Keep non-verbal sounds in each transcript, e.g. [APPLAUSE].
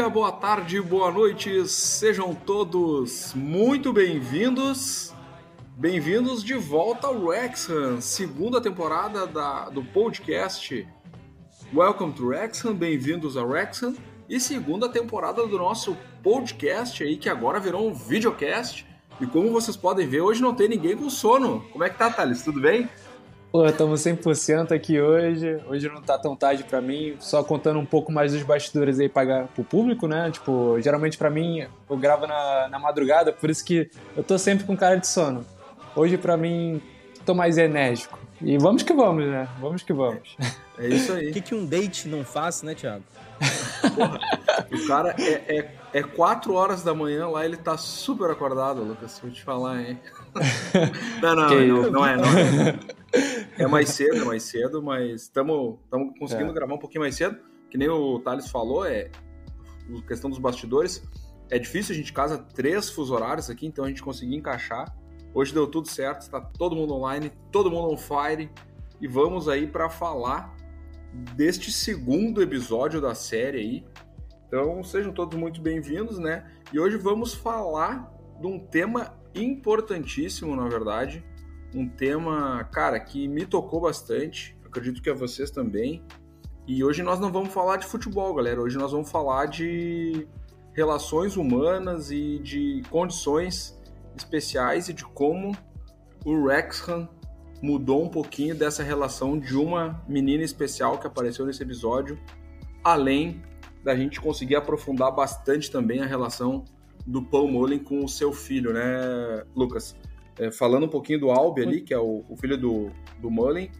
dia, boa tarde, boa noite, sejam todos muito bem-vindos. Bem-vindos de volta ao Wrexham, segunda temporada da, do podcast Welcome to Wrexham, bem-vindos ao Wrexham e segunda temporada do nosso podcast aí que agora virou um videocast. E como vocês podem ver, hoje não tem ninguém com sono. Como é que tá, Thales? Tudo bem? Pô, estamos 100% aqui hoje. Hoje não tá tão tarde para mim, só contando um pouco mais dos bastidores aí para o público, né? Tipo, geralmente para mim eu gravo na, na madrugada, por isso que eu tô sempre com cara de sono. Hoje para mim tô mais enérgico. E vamos que vamos, né? Vamos que vamos. É isso aí. O que, que um date não faz, né, Thiago? Porra, o cara é, é, é 4 horas da manhã lá, ele tá super acordado, Lucas. Vou te falar, hein? [LAUGHS] Não, não, não, não, é, não é. [LAUGHS] É mais cedo, é mais cedo, mas estamos conseguindo é. gravar um pouquinho mais cedo. Que nem o Thales falou, é questão dos bastidores. É difícil, a gente casa três fuso horários aqui, então a gente conseguiu encaixar. Hoje deu tudo certo, está todo mundo online, todo mundo on fire. E vamos aí para falar deste segundo episódio da série aí. Então sejam todos muito bem-vindos, né? E hoje vamos falar de um tema importantíssimo, na verdade. Um tema, cara, que me tocou bastante. Acredito que a vocês também. E hoje nós não vamos falar de futebol, galera. Hoje nós vamos falar de relações humanas e de condições especiais e de como o Wrexham mudou um pouquinho dessa relação de uma menina especial que apareceu nesse episódio, além da gente conseguir aprofundar bastante também a relação do Paul Mullen com o seu filho, né, Lucas? É, falando um pouquinho do Albi ali, que é o, o filho do, do Mullen,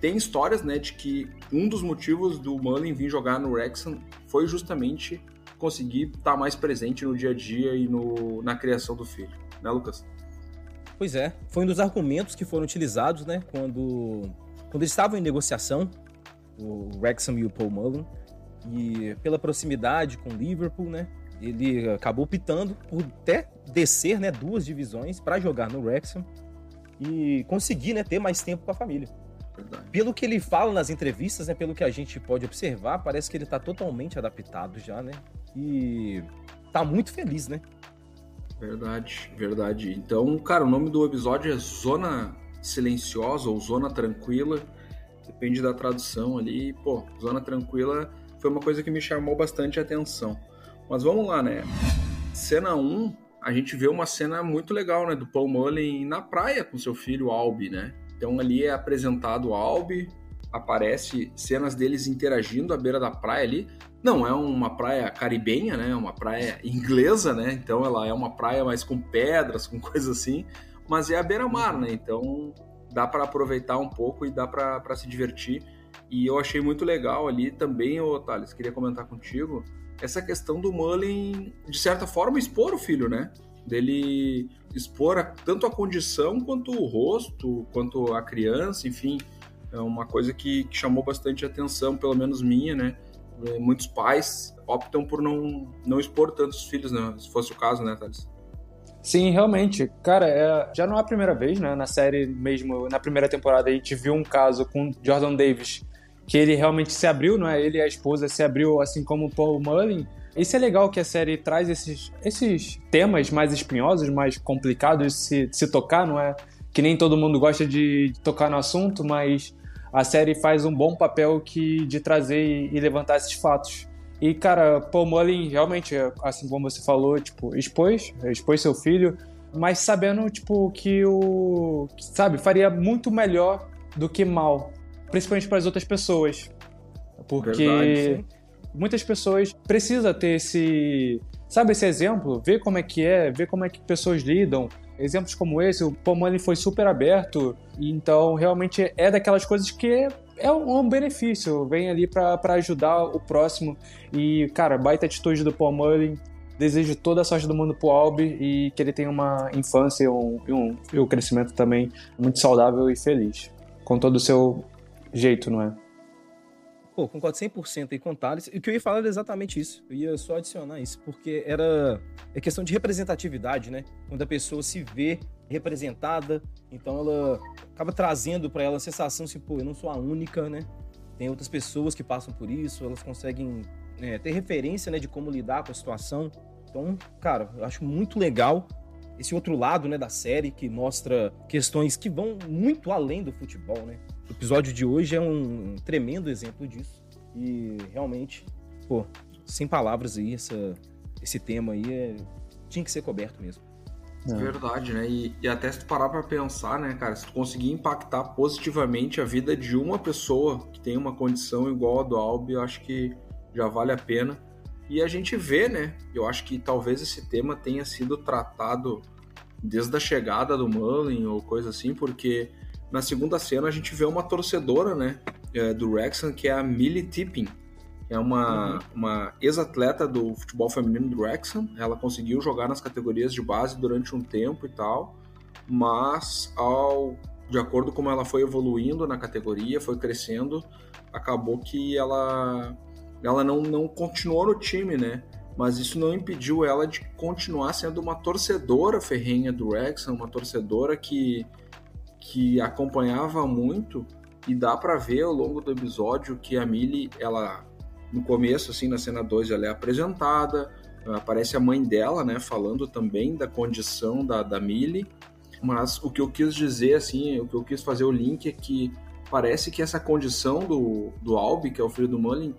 tem histórias, né, de que um dos motivos do Mullen vir jogar no Wrexham foi justamente conseguir estar tá mais presente no dia a dia e no, na criação do filho, né, Lucas? Pois é, foi um dos argumentos que foram utilizados, né, quando, quando eles estavam em negociação, o Wrexham e o Paul Mullen, e pela proximidade com o Liverpool, né, ele acabou optando por até descer, né, duas divisões para jogar no Wrexham e conseguir, né, ter mais tempo com a família. Verdade. Pelo que ele fala nas entrevistas, né, pelo que a gente pode observar, parece que ele está totalmente adaptado já, né? E tá muito feliz, né? Verdade, verdade. Então, cara, o nome do episódio é Zona Silenciosa ou Zona Tranquila. Depende da tradução ali. Pô, Zona Tranquila foi uma coisa que me chamou bastante a atenção. Mas vamos lá, né? Cena 1, a gente vê uma cena muito legal, né? Do Paul Mullen na praia com seu filho Albi, né? Então ali é apresentado o Albi, aparece cenas deles interagindo à beira da praia ali. Não é uma praia caribenha, né? É uma praia inglesa, né? Então ela é uma praia mais com pedras, com [LAUGHS] coisas assim, mas é a beira-mar, né? Então dá para aproveitar um pouco e dá para se divertir. E eu achei muito legal ali também, ô Thales, queria comentar contigo, essa questão do Mullen, de certa forma, expor o filho, né? Dele expor a, tanto a condição quanto o rosto, quanto a criança, enfim. É uma coisa que, que chamou bastante atenção, pelo menos minha, né? É, muitos pais optam por não, não expor tantos filhos, né? Se fosse o caso, né, Thales? Sim, realmente. Cara, é, já não é a primeira vez, né? Na série mesmo, na primeira temporada, a gente viu um caso com Jordan Davis que ele realmente se abriu, não é? Ele e a esposa se abriu assim como o Paul Mullen. Isso é legal que a série traz esses, esses temas mais espinhosos, mais complicados de se, de se tocar, não é? Que nem todo mundo gosta de, tocar no assunto, mas a série faz um bom papel que, de trazer e, e levantar esses fatos. E, cara, Paul Mullen realmente, assim como você falou, tipo, expôs, expôs seu filho, mas sabendo, tipo, que o... Sabe, faria muito melhor do que mal principalmente para as outras pessoas. Porque Verdade, muitas pessoas precisam ter esse, sabe, esse exemplo, ver como é que é, ver como é que pessoas lidam. Exemplos como esse, o Pomani foi super aberto, então realmente é daquelas coisas que é um benefício, vem ali para ajudar o próximo. E, cara, baita atitude do Paul Mullen. Desejo toda a sorte do mundo pro Albi e que ele tenha uma infância e um, um, e um crescimento também muito saudável e feliz. Com todo o seu jeito, não é? Pô, concordo 100% aí com o Thales. O que eu ia falar era exatamente isso. Eu ia só adicionar isso, porque era é questão de representatividade, né? Quando a pessoa se vê representada, então ela acaba trazendo para ela a sensação assim, pô, eu não sou a única, né? Tem outras pessoas que passam por isso, elas conseguem é, ter referência né, de como lidar com a situação. Então, cara, eu acho muito legal esse outro lado né, da série que mostra questões que vão muito além do futebol, né? O episódio de hoje é um tremendo exemplo disso. E realmente, pô, sem palavras aí, essa, esse tema aí é, tinha que ser coberto mesmo. É. Verdade, né? E, e, até se tu parar pra pensar, né, cara, se tu conseguir impactar positivamente a vida de uma pessoa que tem uma condição igual a do Albi, eu acho que já vale a pena. E a gente vê, né? Eu acho que talvez esse tema tenha sido tratado desde a chegada do Mullen ou coisa assim, porque na segunda cena a gente vê uma torcedora, né, é, do Wrexham, que é a Millie Tipping é uma, uhum. uma ex-atleta do futebol feminino do Wrexham. Ela conseguiu jogar nas categorias de base durante um tempo e tal, mas ao de acordo com como ela foi evoluindo na categoria, foi crescendo, acabou que ela ela não, não continuou no time, né? Mas isso não impediu ela de continuar sendo uma torcedora ferrenha do Wrexham, uma torcedora que que acompanhava muito e dá para ver ao longo do episódio que a Millie ela no começo, assim, na cena 2, ela é apresentada, aparece a mãe dela, né, falando também da condição da, da Millie, mas o que eu quis dizer, assim, o que eu quis fazer o link é que parece que essa condição do, do Albi, que é o filho do Mullen,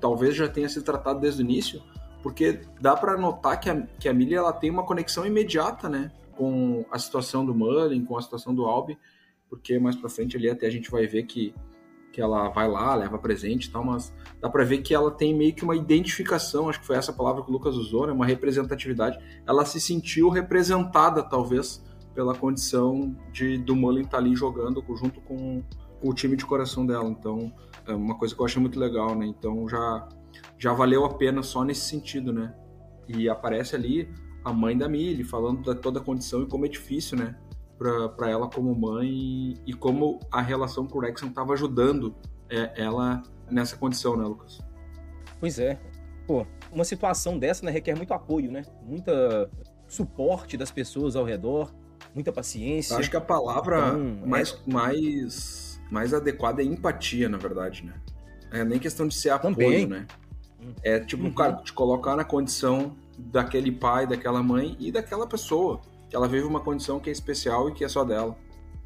talvez já tenha sido tratado desde o início, porque dá para notar que a, que a Millie ela tem uma conexão imediata, né, com a situação do Mullen, com a situação do Albi, porque mais para frente ali até a gente vai ver que que ela vai lá, leva presente e tal, mas dá para ver que ela tem meio que uma identificação, acho que foi essa palavra que o Lucas usou, né, uma representatividade. Ela se sentiu representada, talvez, pela condição de do Mullen estar tá ali jogando junto com, com, o time de coração dela. Então, é uma coisa que eu achei muito legal, né? Então já já valeu a pena só nesse sentido, né? E aparece ali a mãe da Millie falando da toda a condição e como é difícil, né? para ela como mãe e, como a relação com o Rexon estava ajudando é, ela nessa condição, né, Lucas? Pois é. Pô, uma situação dessa né, requer muito apoio, né? Muita suporte das pessoas ao redor, muita paciência. acho que a palavra então, mais, é... mais, mais adequada é empatia, na verdade, né? É nem questão de ser apoio, Também. né? Hum. É tipo, uhum. cara, te colocar na condição daquele pai, daquela mãe e daquela pessoa que ela vive uma condição que é especial e que é só dela.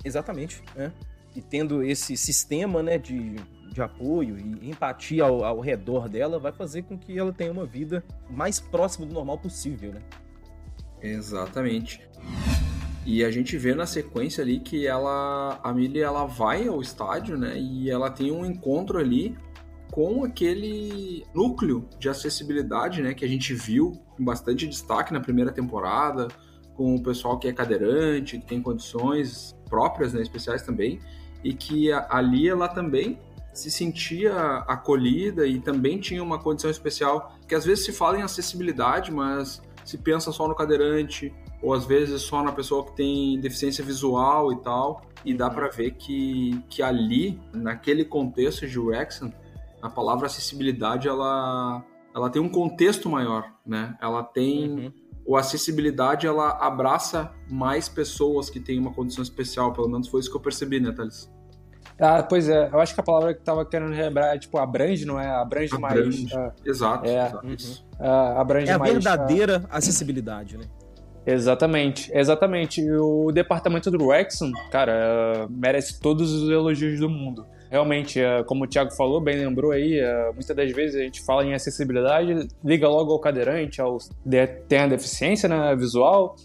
Exatamente, né? E tendo esse sistema, né, de, de apoio e empatia ao, ao redor dela, vai fazer com que ela tenha uma vida mais próxima do normal possível, né? Exatamente. E a gente vê na sequência ali que ela, a Millie, ela vai ao estádio, né? E ela tem um encontro ali com aquele núcleo de acessibilidade, né? Que a gente viu com bastante destaque na primeira temporada, com o pessoal que é cadeirante, que tem condições próprias, né, especiais também, e que ali ela também se sentia acolhida e também tinha uma condição especial, que às vezes se fala em acessibilidade, mas se pensa só no cadeirante, ou às vezes só na pessoa que tem deficiência visual e tal, e dá para ver que, que ali, naquele contexto de Wrexham, a palavra acessibilidade, ela, ela tem um contexto maior, né? Ela tem... Uhum o acessibilidade ela abraça mais pessoas que têm uma condição especial, pelo menos foi isso que eu percebi, né, Thales? Ah, pois é, eu acho que a palavra que tava querendo lembrar é tipo abrange, não é? Abrange, abrange. mais. Uh, exato, é, exato. Uhum. Uh, abrange é a mais, verdadeira uh... acessibilidade, né? Exatamente, exatamente. O departamento do Wrexham, cara, merece todos os elogios do mundo. Realmente, é, como o Thiago falou, bem lembrou aí, é, muitas das vezes a gente fala em acessibilidade, liga logo ao cadeirante, ao tem a deficiência né, visual,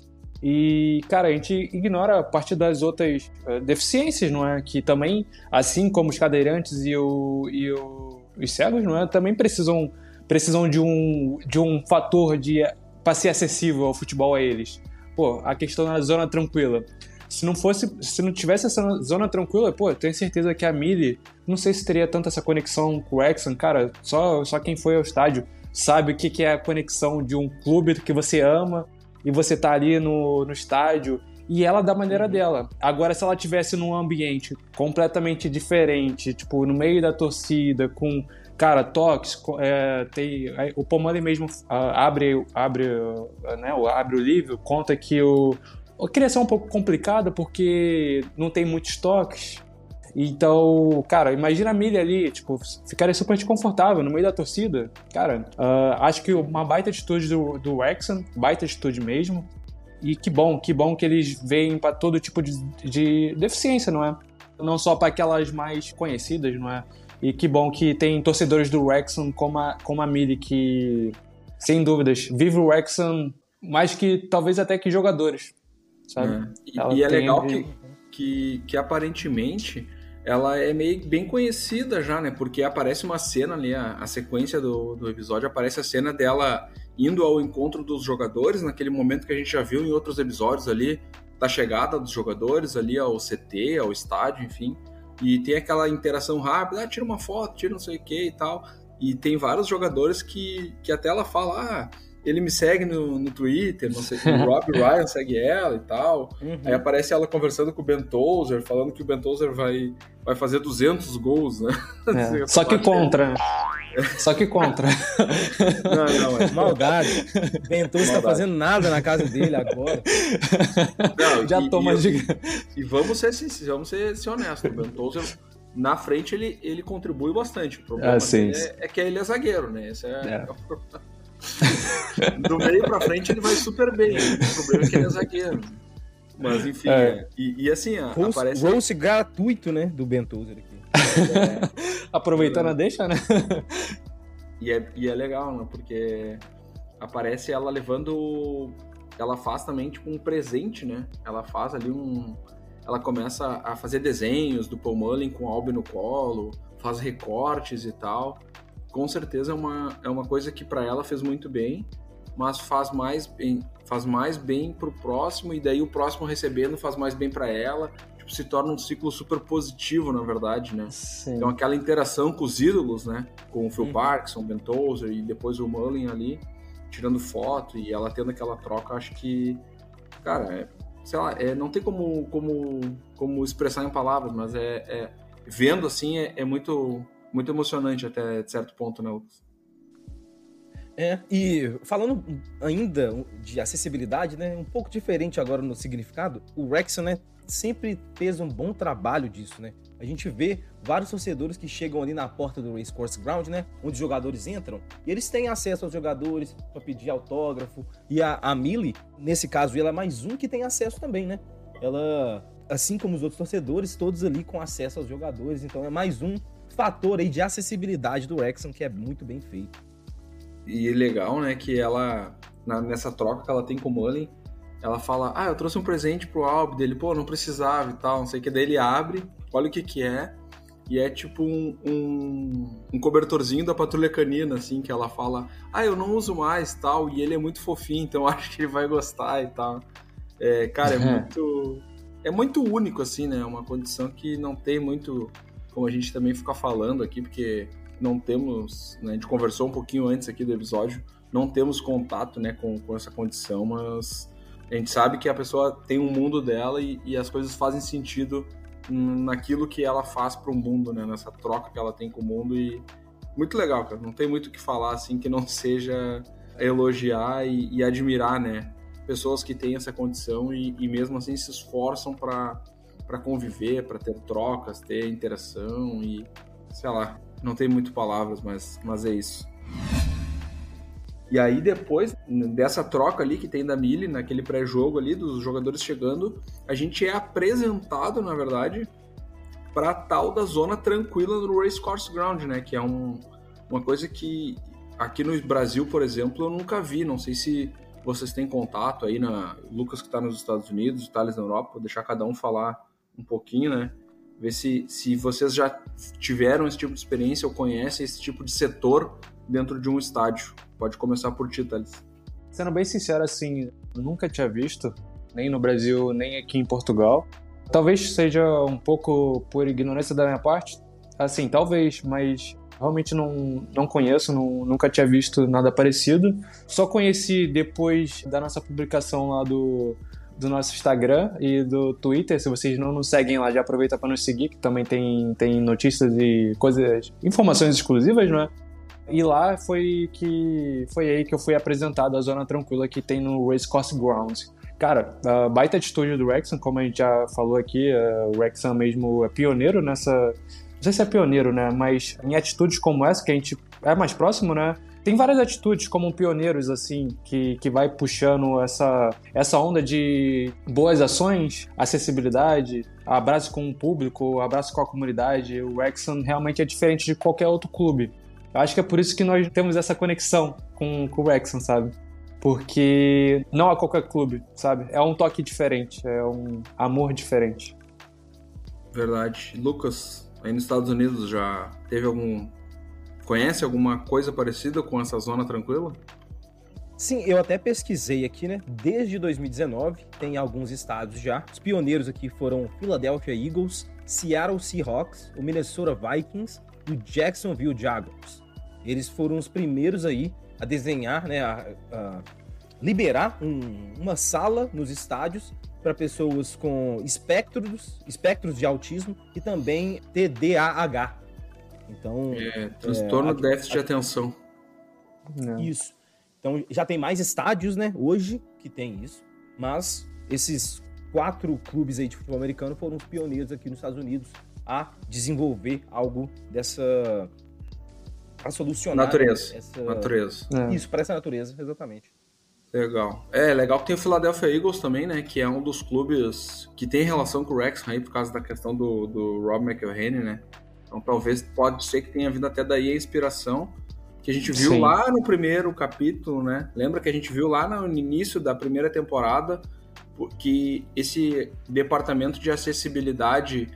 e, cara, a gente ignora a parte das outras é, deficiências, não é? Que também, assim como os cadeirantes e, o, e o, os cegos, não é? Também precisam, precisam de, um, de um fator de para ser acessível ao futebol a eles. Pô, a questão da zona tranquila. Se não fosse, se não tivesse essa zona tranquila, pô, eu tenho certeza que a Millie, não sei se teria tanta essa conexão com o Exxon, cara, só, só quem foi ao estádio sabe o que, que é a conexão de um clube que você ama e você tá ali no, no estádio e ela da maneira uhum. dela. Agora, se ela tivesse num ambiente completamente diferente, tipo, no meio da torcida, com, cara, toques, é, tem, o Pomani mesmo uh, abre, abre, uh, né, abre o livro, conta que o, a criação é um pouco complicada porque não tem muitos toques. Então, cara, imagina a milha ali, tipo, ficaria super desconfortável no meio da torcida. Cara, uh, acho que uma baita atitude do, do Wrexham, baita atitude mesmo. E que bom, que bom que eles veem para todo tipo de, de deficiência, não é? Não só para aquelas mais conhecidas, não é? E que bom que tem torcedores do Wrexham como a, como a Millie, que, sem dúvidas, vive o Wrexham mais que, talvez até que jogadores, sabe? É. E, e, é legal que, que, que aparentemente ela é meio bem conhecida já, né? Porque aparece uma cena ali, a, a sequência do, do episódio, aparece a cena dela indo ao encontro dos jogadores, naquele momento que a gente já viu em outros episódios ali, da chegada dos jogadores ali ao CT, ao estádio, enfim. E tem aquela interação rápida, ah, tira uma foto, tira não sei o que e tal. E tem vários jogadores que, que até ela fala, ah, ele me segue no, no Twitter, não sei, o Rob [LAUGHS] Ryan segue ela e tal. Uhum. Aí aparece ela conversando com o Ben Tozer, falando que o Ben Tozer vai, vai fazer 200 gols, né? É. [LAUGHS] Só que contra. Né? [LAUGHS] Só que contra. Não, não, é maldade. Ben Tozer tá fazendo nada na casa dele agora. Não, Já e, toma e, de... e vamos ser, vamos ser, ser honestos, o Ben Tozer na frente ele, ele contribui bastante. O problema ah, é, é, que ele é zagueiro, né? Esse é, é. É [LAUGHS] Do meio pra frente ele vai super bem. O problema é que ele é zagueiro. Mas enfim, é. É. E, e, assim, Rose, aparece. Rose gratuito, né? Do Bentoser aqui. É. [LAUGHS] Aproveitando a deixa, né? e, é, e é legal, né? Porque aparece ela levando. Ela faz também, tipo, um presente, né? Ela faz ali um. Ela começa a fazer desenhos do Paul Mullen com o Albi no colo, faz recortes e tal com certeza é uma, é uma coisa que para ela fez muito bem, mas faz mais bem, faz mais bem pro próximo e daí o próximo recebendo faz mais bem para ela. Tipo, se torna um ciclo super positivo, na verdade, né? Sim. Então aquela interação com os ídolos, né? Com o Phil uhum. Parkinson, Ben Tozer e depois o Mullen ali tirando foto e ela tendo aquela troca, acho que, cara, é, sei lá, é, não tem como, como, como expressar em palavras, mas é, é vendo assim é, é muito muito emocionante até certo ponto, né, Lucas? É, e falando ainda de acessibilidade, né, um pouco diferente agora no significado, o Wrexham, né, sempre fez um bom trabalho disso, né? A gente vê vários torcedores que chegam ali na porta do Racecourse Ground, né, onde os jogadores entram, e eles têm acesso aos jogadores para pedir autógrafo. E a, a nesse caso, ela é mais um que tem acesso também, né? Ela, assim como os outros torcedores, todos ali com acesso aos jogadores, então é mais um fator aí de acessibilidade do Exxon que é muito bem feito. E legal, né, que ela, na, nessa troca que ela tem com o Mullen, ela fala, ah, eu trouxe um presente pro álbum dele, pô, não precisava e tal, não sei o que. Daí ele abre, olha o que que é, e é tipo um, um, um, cobertorzinho da patrulha canina, assim, que ela fala, ah, eu não uso mais tal, e ele é muito fofinho, então [LAUGHS] acho que ele vai gostar e tal. É, cara, é [LAUGHS] muito. É muito único, assim, né? É uma condição que não tem muito como a gente também fica falando aqui, porque não temos, né, a gente conversou um pouquinho antes aqui do episódio, não temos contato né, com, com essa condição, mas a gente sabe que a pessoa tem um mundo dela e, e as coisas fazem sentido naquilo que ela faz para o mundo, né, nessa troca que ela tem com o mundo e muito legal, cara. Não tem muito o que falar assim que não seja elogiar e, e admirar, né, pessoas que têm essa condição e, e mesmo assim se esforçam para para conviver, para ter trocas, ter interação e sei lá, não tem muito palavras, mas, mas é isso. E aí depois dessa troca ali que tem da Mili naquele pré-jogo ali dos jogadores chegando, a gente é apresentado, na verdade, para tal da zona tranquila do Race Course Ground, né, que é um, uma coisa que aqui no Brasil, por exemplo, eu nunca vi, não sei se vocês têm contato aí na Lucas que está nos Estados Unidos, Thales na Europa, vou deixar cada um falar um pouquinho, né? Ver se, se vocês já tiveram esse tipo de experiência ou conhecem esse tipo de setor dentro de um estádio. Pode começar por ti, Thales. Sendo bem sincero, assim, nunca tinha visto, nem no Brasil, nem aqui em Portugal. Talvez seja um pouco por ignorância da minha parte, assim, talvez, mas realmente não, não conheço, não, nunca tinha visto nada parecido. Só conheci depois da nossa publicação lá do do nosso Instagram e do Twitter. Se vocês não nos seguem lá, já aproveita para nos seguir, que também tem, tem notícias e coisas, informações exclusivas, não é? E lá foi que foi aí que eu fui apresentado a zona tranquila que tem no Race Course Grounds. cara, baita atitude do Wrexham, como a gente já falou aqui, o Wrexham mesmo é pioneiro nessa. Não sei se é pioneiro, né? Mas em atitudes como essa, que a gente é mais próximo, né? Tem várias atitudes como pioneiros, assim, que, que vai puxando essa, essa onda de boas ações, acessibilidade, abraço com o público, abraço com a comunidade. O Wrexham realmente é diferente de qualquer outro clube. Eu acho que é por isso que nós temos essa conexão com, com o Wrexham, sabe? Porque não é qualquer clube, sabe? É um toque diferente, é um amor diferente. Verdade. Lucas, aí nos Estados Unidos já teve algum Conhece alguma coisa parecida com essa zona tranquila? Sim, eu até pesquisei aqui, né? Desde 2019, tem alguns estados já. Os pioneiros aqui foram Philadelphia Eagles, Seattle Seahawks, o Minnesota Vikings e o Jacksonville Jaguars. Eles foram os primeiros aí a desenhar, né? A, a liberar um, uma sala nos estádios para pessoas com espectros, espectros de autismo e também TDAH, então. É, transtorno é, déficit de atenção. É. Isso. Então já tem mais estádios, né? Hoje que tem isso. Mas esses quatro clubes aí de futebol americano foram os pioneiros aqui nos Estados Unidos a desenvolver algo dessa. a solucionar. Natureza. Essa... Natureza. É. Isso, para essa natureza, exatamente. Legal. É, legal que tem o Philadelphia Eagles também, né? Que é um dos clubes que tem relação com o Rex aí por causa da questão do, do Rob McElhenney, né? Então talvez pode ser que tenha vindo até daí a inspiração que a gente viu Sim. lá no primeiro capítulo, né? Lembra que a gente viu lá no início da primeira temporada que esse departamento de acessibilidade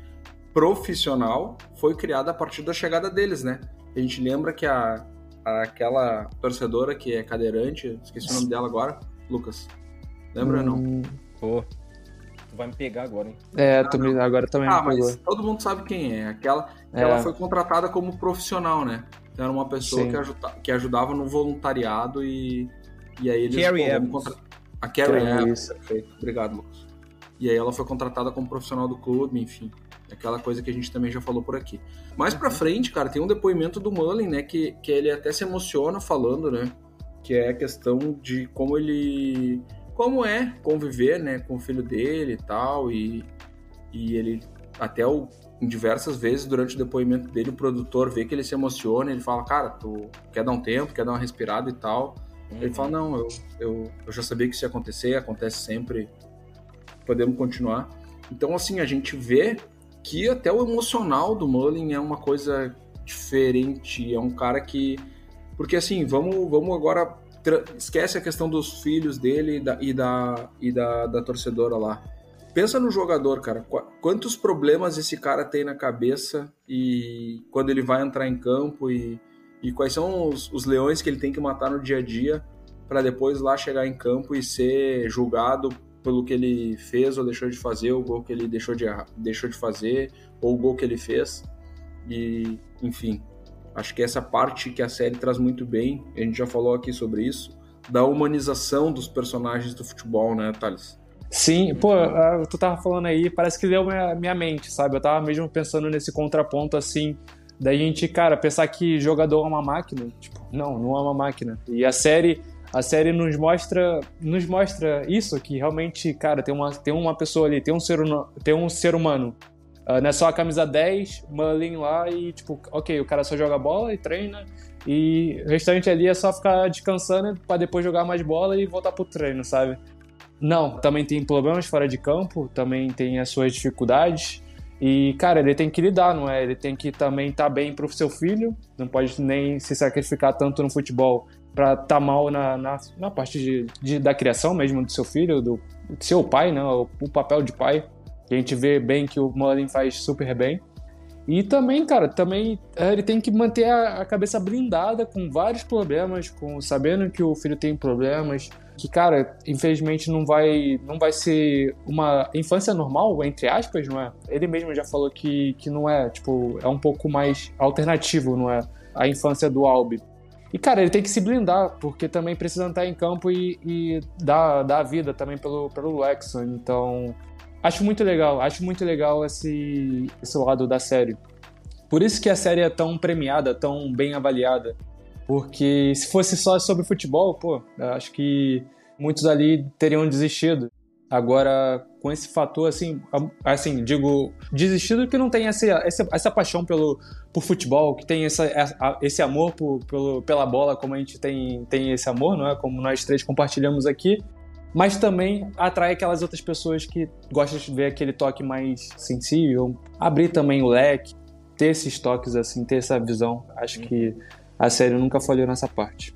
profissional foi criado a partir da chegada deles, né? A gente lembra que a, aquela torcedora que é cadeirante, esqueci o nome dela agora, Lucas. Lembra hum, ou não? Pô, Tu vai me pegar agora, hein? É, ah, me, agora também ah, me pegou. mas todo mundo sabe quem é. Aquela, é. Ela foi contratada como profissional, né? Era uma pessoa que, ajuda, que ajudava no voluntariado e, e aí eles... Carrie contra... A Carrie Evans, perfeito. Obrigado, Lucas. E aí ela foi contratada como profissional do clube, enfim. Aquela coisa que a gente também já falou por aqui. Mais pra uhum. frente, cara, tem um depoimento do Mullen, né? Que, que ele até se emociona falando, né? Que é a questão de como ele como é conviver, né, com o filho dele e tal, e, e ele até o, diversas vezes durante o depoimento dele, o produtor vê que ele se emociona, ele fala, cara, tu quer dar um tempo, quer dar uma respirada e tal. Uhum. Ele fala, não, eu, eu, eu já sabia que isso ia acontecer, acontece sempre, podemos continuar. Então, assim, a gente vê que até o emocional do Mullen é uma coisa diferente, é um cara que... Porque, assim, vamos, vamos agora esquece a questão dos filhos dele e da, e da, e da, da torcedora lá. Pensa no jogador, cara. Quantos problemas esse cara tem na cabeça e quando ele vai entrar em campo e, e quais são os, os leões que ele tem que matar no dia a dia para depois lá chegar em campo e ser julgado pelo que ele fez ou deixou de fazer, o gol que ele deixou de, deixou de fazer, ou o gol que ele fez. E, enfim, Acho que essa parte que a série traz muito bem, a gente já falou aqui sobre isso, da humanização dos personagens do futebol, né, Thales? Sim, pô, tu tava falando aí, parece que deu minha, minha mente, sabe? Eu tava mesmo pensando nesse contraponto assim, da gente, cara, pensar que jogador é uma máquina. Tipo, não, não é uma máquina. E a série, a série nos mostra, nos mostra isso, que realmente, cara, tem uma, tem uma pessoa ali, tem um ser, tem um ser humano Uh, não é só a camisa 10, Mullin lá e, tipo, ok, o cara só joga bola e treina. E o restante ali é só ficar descansando para depois jogar mais bola e voltar pro treino, sabe? Não, também tem problemas fora de campo, também tem as suas dificuldades. E, cara, ele tem que lidar, não é? Ele tem que também estar tá bem pro seu filho, não pode nem se sacrificar tanto no futebol para estar tá mal na, na, na parte de, de, da criação mesmo do seu filho, do, do seu pai, né? O, o papel de pai que a gente vê bem que o Mullen faz super bem. E também, cara, também é, ele tem que manter a, cabeça blindada com vários problemas, com sabendo que o filho tem problemas, que cara, infelizmente não vai não vai ser uma infância normal, entre aspas, não é? Ele mesmo já falou que, que não é, tipo, é um pouco mais alternativo, não é? A infância do Albi. E, cara, ele tem que se blindar, porque também precisa estar em campo e, e dar, dar a vida também pelo, pelo Lexon. Então, Acho muito legal, acho muito legal esse, esse lado da série. Por isso que a série é tão premiada, tão bem avaliada. Porque se fosse só sobre futebol, pô, acho que muitos ali teriam desistido. Agora, com esse fator, assim, assim digo, desistido que não tem essa, essa, essa paixão pelo, por futebol, que tem essa, esse amor por, pelo, pela bola, como a gente tem, tem esse amor, não é? Como nós três compartilhamos aqui. Mas também atrai aquelas outras pessoas que gostam de ver aquele toque mais sensível, abrir também o leque, ter esses toques assim, ter essa visão. Acho que a série nunca falhou nessa parte.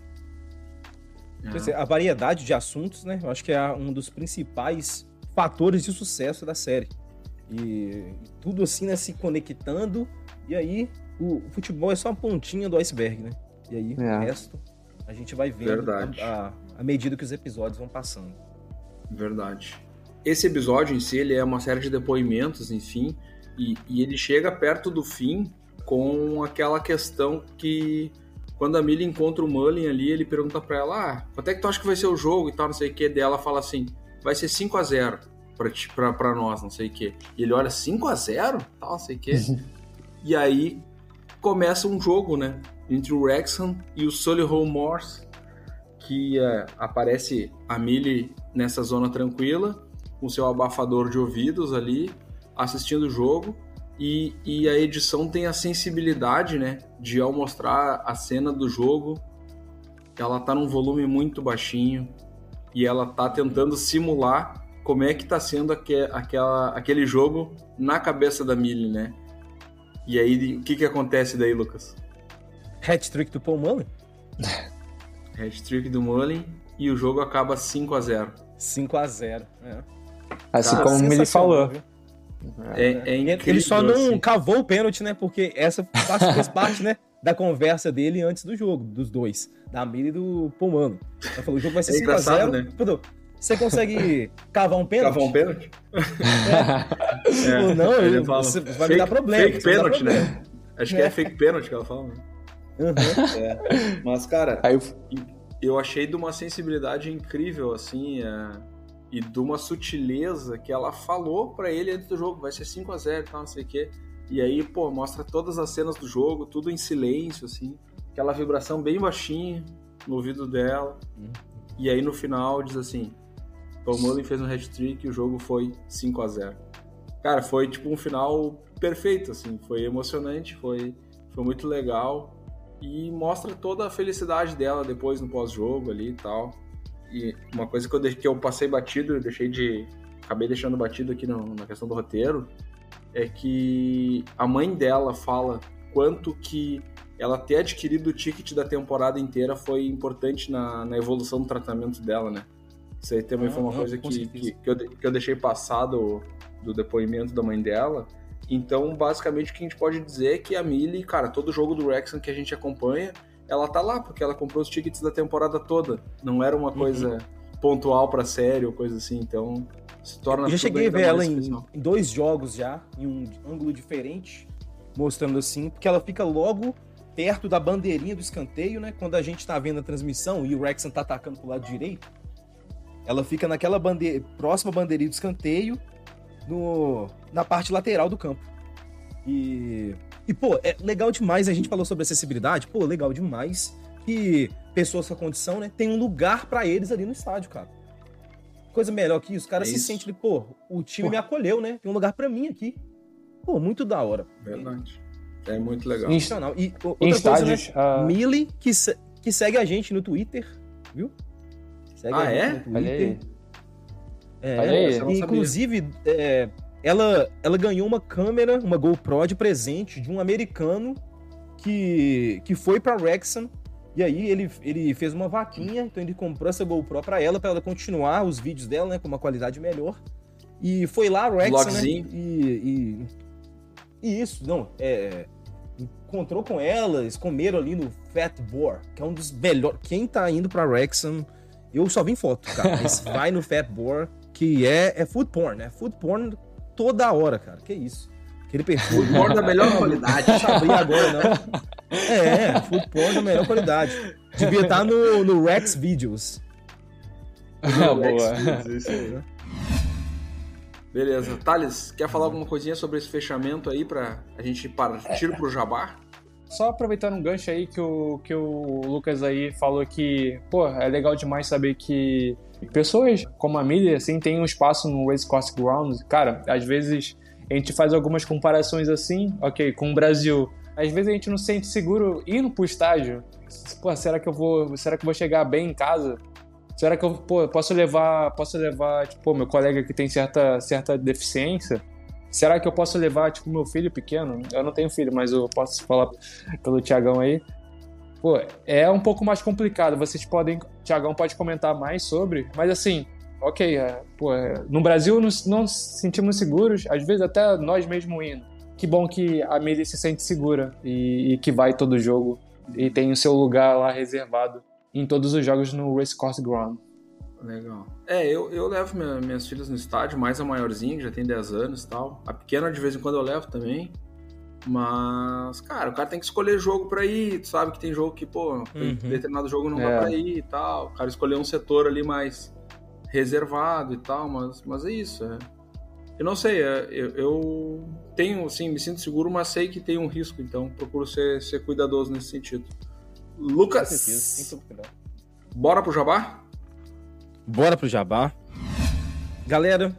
A variedade de assuntos, né? Eu acho que é um dos principais fatores de sucesso da série. E, tudo assim, né, se conectando. E aí, o, futebol é só uma pontinha do iceberg, né? E aí, é. o resto, a gente vai vendo à medida que os episódios vão passando. Verdade. Esse episódio em si, ele é uma série de depoimentos, enfim, e, e ele chega perto do fim com aquela questão que quando a Millie encontra o Mullen ali, ele pergunta para ela: ah, quanto é que tu acha que vai ser o jogo e tal, não sei o que. Dela fala assim: vai ser 5 a 0 pra, pra, nós, não sei o que. E ele olha: 5 a 0 tal, não sei o que. [LAUGHS] e aí começa um jogo, né? Entre o Wrexham e o Solihull Morse, que uh, aparece a Millie nessa zona tranquila, com seu abafador de ouvidos ali, assistindo o jogo. E, e a edição tem a sensibilidade, né, de ao mostrar a cena do jogo, ela tá num volume muito baixinho e ela tá tentando simular como é que tá sendo aque, aquela, aquele jogo na cabeça da Millie, né? E aí, o que que acontece daí, Lucas? Hat-trick do Paul Mullen? [LAUGHS] Hat-trick do Mullen e o jogo acaba 5 a 0 5 a 0 é. Assim como o Millie falou. É, é incrível, ele só não assim. cavou o pênalti, né? Porque essa fez parte, né? Da conversa dele antes do jogo, dos dois. Da Mira e do Pomano. Ele falou: o jogo vai ser é 5x0. Né? Você consegue cavar um pênalti? Cavar um pênalti? É. [LAUGHS] é. Não, ele fala, você vai fake, me dar problema. Fake pênalti, né? Acho que é. é fake pênalti que ela fala. Né? Uhum. É. Mas, cara, eu... eu achei de uma sensibilidade incrível, assim. É e de uma sutileza que ela falou para ele antes do jogo, vai ser 5 a 0 e tal, não sei o quê. E aí, pô, mostra todas as cenas do jogo, tudo em silêncio, assim, aquela vibração bem baixinha no ouvido dela. Uhum. E aí no final diz assim: Paul Mullen fez um hat-trick e o jogo foi 5 a 0 Cara, foi tipo um final perfeito, assim, foi emocionante, foi, foi muito legal e mostra toda a felicidade dela depois no pós-jogo ali e tal. E uma coisa que eu, que eu passei batido, eu deixei de. Acabei deixando batido aqui no, na questão do roteiro, é que a mãe dela fala quanto que ela ter adquirido o ticket da temporada inteira foi importante na, na evolução do tratamento dela, né? Isso aí também ah, foi uma coisa que, que, que, eu, que eu deixei passado do depoimento da mãe dela. Então, basicamente, o que a gente pode dizer é que a Millie, cara, todo jogo do Wrexham que a gente acompanha, ela tá lá, porque ela comprou os tickets da temporada toda. Não era uma coisa uhum. pontual pra série ou coisa assim, então se torna. Eu já cheguei a ver ela em, em, dois jogos já, em um ângulo diferente, mostrando assim, porque ela fica logo perto da bandeirinha do escanteio, né? Quando a gente tá vendo a transmissão e o Rexon tá atacando pro lado direito, ela fica naquela bandeira, próxima bandeirinha do escanteio, no, na parte lateral do campo. E e, pô, é legal demais, a gente falou sobre acessibilidade, pô, legal demais que pessoas com a condição, né, tem um lugar para eles ali no estádio, cara. Coisa melhor que isso, o cara é se isso. sente, pô, o time pô. me acolheu, né, tem um lugar para mim aqui. Pô, muito da hora. Verdade. É muito legal. Institucional. E outra em coisa, né, uh... Mili, que, que segue a gente no Twitter, viu? Segue ah, é? No Twitter. É, inclusive, é, ela, ela ganhou uma câmera, uma GoPro de presente de um americano que, que foi para Wrexham e aí ele, ele fez uma vaquinha, então ele comprou essa GoPro para ela, para ela continuar os vídeos dela, né, com uma qualidade melhor. E foi lá Wrexham, né, e, e, e, isso, não, é, encontrou com elas, comeram ali no Fat Boar, que é um dos melhores. Quem tá indo para Wrexham, eu só vi foto, cara, mas [LAUGHS] vai no Fat Boar, que é, é food porn, né? Food porn toda hora, cara. Que isso. Aquele perfume. Food porn da melhor qualidade. Não sabia agora, não. É, food porn da melhor qualidade. Devia estar no, no Rex Videos. Ah, boa. isso aí. [LAUGHS] Né? Beleza. Thales, quer falar alguma coisinha sobre esse fechamento aí pra a gente partir pro Jabá? Só aproveitando um gancho aí que o, que o Lucas aí falou que, pô, é legal demais saber que Pessoas como a Millie, assim, tem um espaço no Race Course Ground. Cara, às vezes a gente faz algumas comparações assim, ok, com o Brasil. Às vezes a gente não se sente seguro indo pro estádio. Pô, será que eu vou, será que eu vou chegar bem em casa? Será que eu pô, posso levar, posso levar, tipo, meu colega que tem certa, certa deficiência? Será que eu posso levar, tipo, meu filho pequeno? Eu não tenho filho, mas eu posso falar pelo Tiagão aí. Pô, é um pouco mais complicado. Vocês podem. Tiagão pode comentar mais sobre, mas assim, ok, é, pô, é, no Brasil não, não nos sentimos seguros, às vezes até nós mesmos indo. Que bom que a Mili se sente segura e, e que vai todo jogo e tem o seu lugar lá reservado em todos os jogos no Race Course Ground. Legal. É, eu, eu levo minha, minhas filhas no estádio, mais a maiorzinha, que já tem 10 anos e tal. A pequena, de vez em quando, eu levo também. Mas, cara, o cara tem que escolher jogo pra ir. Tu sabe que tem jogo que, pô, uhum. determinado jogo não é. dá pra ir e tal. O cara escolher um setor ali mais reservado e tal, mas, mas é isso. É. Eu não sei, é, eu, eu, tenho, assim, me sinto seguro, mas sei que tem um risco, então procuro ser, ser cuidadoso nesse sentido. Lucas, bora pro Jabá? Bora pro Jabá. Galera,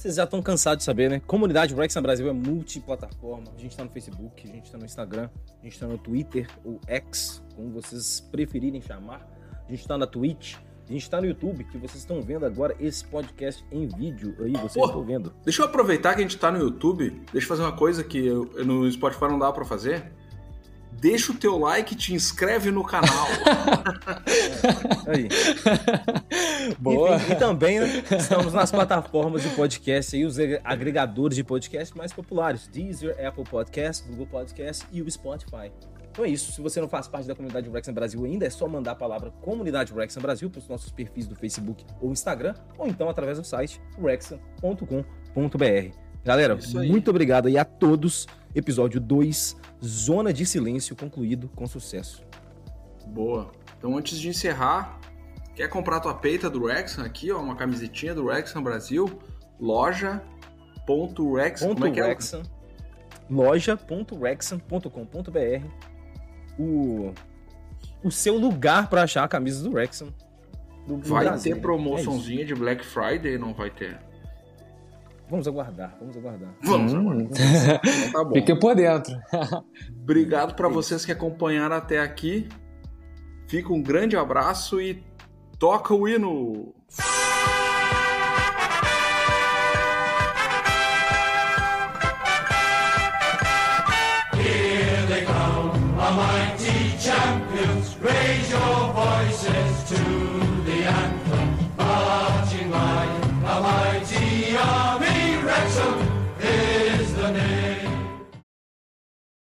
vocês já estão cansados de saber, né? Comunidade Wrexham Brasil é multiplataforma. A gente está no Facebook, a gente está no Instagram, a gente está no Twitter, ou X, como vocês preferirem chamar. A gente está na Twitch, a gente está no YouTube, que vocês estão vendo agora esse podcast em vídeo aí, vocês estão vendo. Deixa eu aproveitar que a gente está no YouTube, deixa eu fazer uma coisa que eu, no Spotify não dá para fazer deixa o teu like e te inscreve no canal. é, [LAUGHS] aí. [LAUGHS] Boa. E, e, também né, estamos nas plataformas de podcast e os agregadores de podcast mais populares: Deezer, Apple Podcast, Google Podcast e o Spotify. Então é isso. Se você não faz parte da comunidade Wrexham Brasil ainda, é só mandar a palavra Comunidade Wrexham Brasil para os nossos perfis do Facebook ou Instagram, ou então através do site wrexham.com.br. Galera, muito obrigado aí a todos. Episódio 2, Zona de Silêncio, concluído com sucesso. Boa. Então, antes de encerrar, quer comprar tua peita do Rexham aqui, ó, uma camisetinha do Rexham Brasil, loja.rexham, como é que é? loja.rexham.com.br o, o seu lugar para achar a camisa do Rexham. Do vai Brasil. ter promoçãozinha é de Black Friday? Não vai ter? Vamos aguardar, vamos aguardar. Vamos hum. aguardar. Então, tá bom. [LAUGHS] Fique por dentro. Obrigado para vocês que acompanharam até aqui. Fica um grande abraço e toca o hino!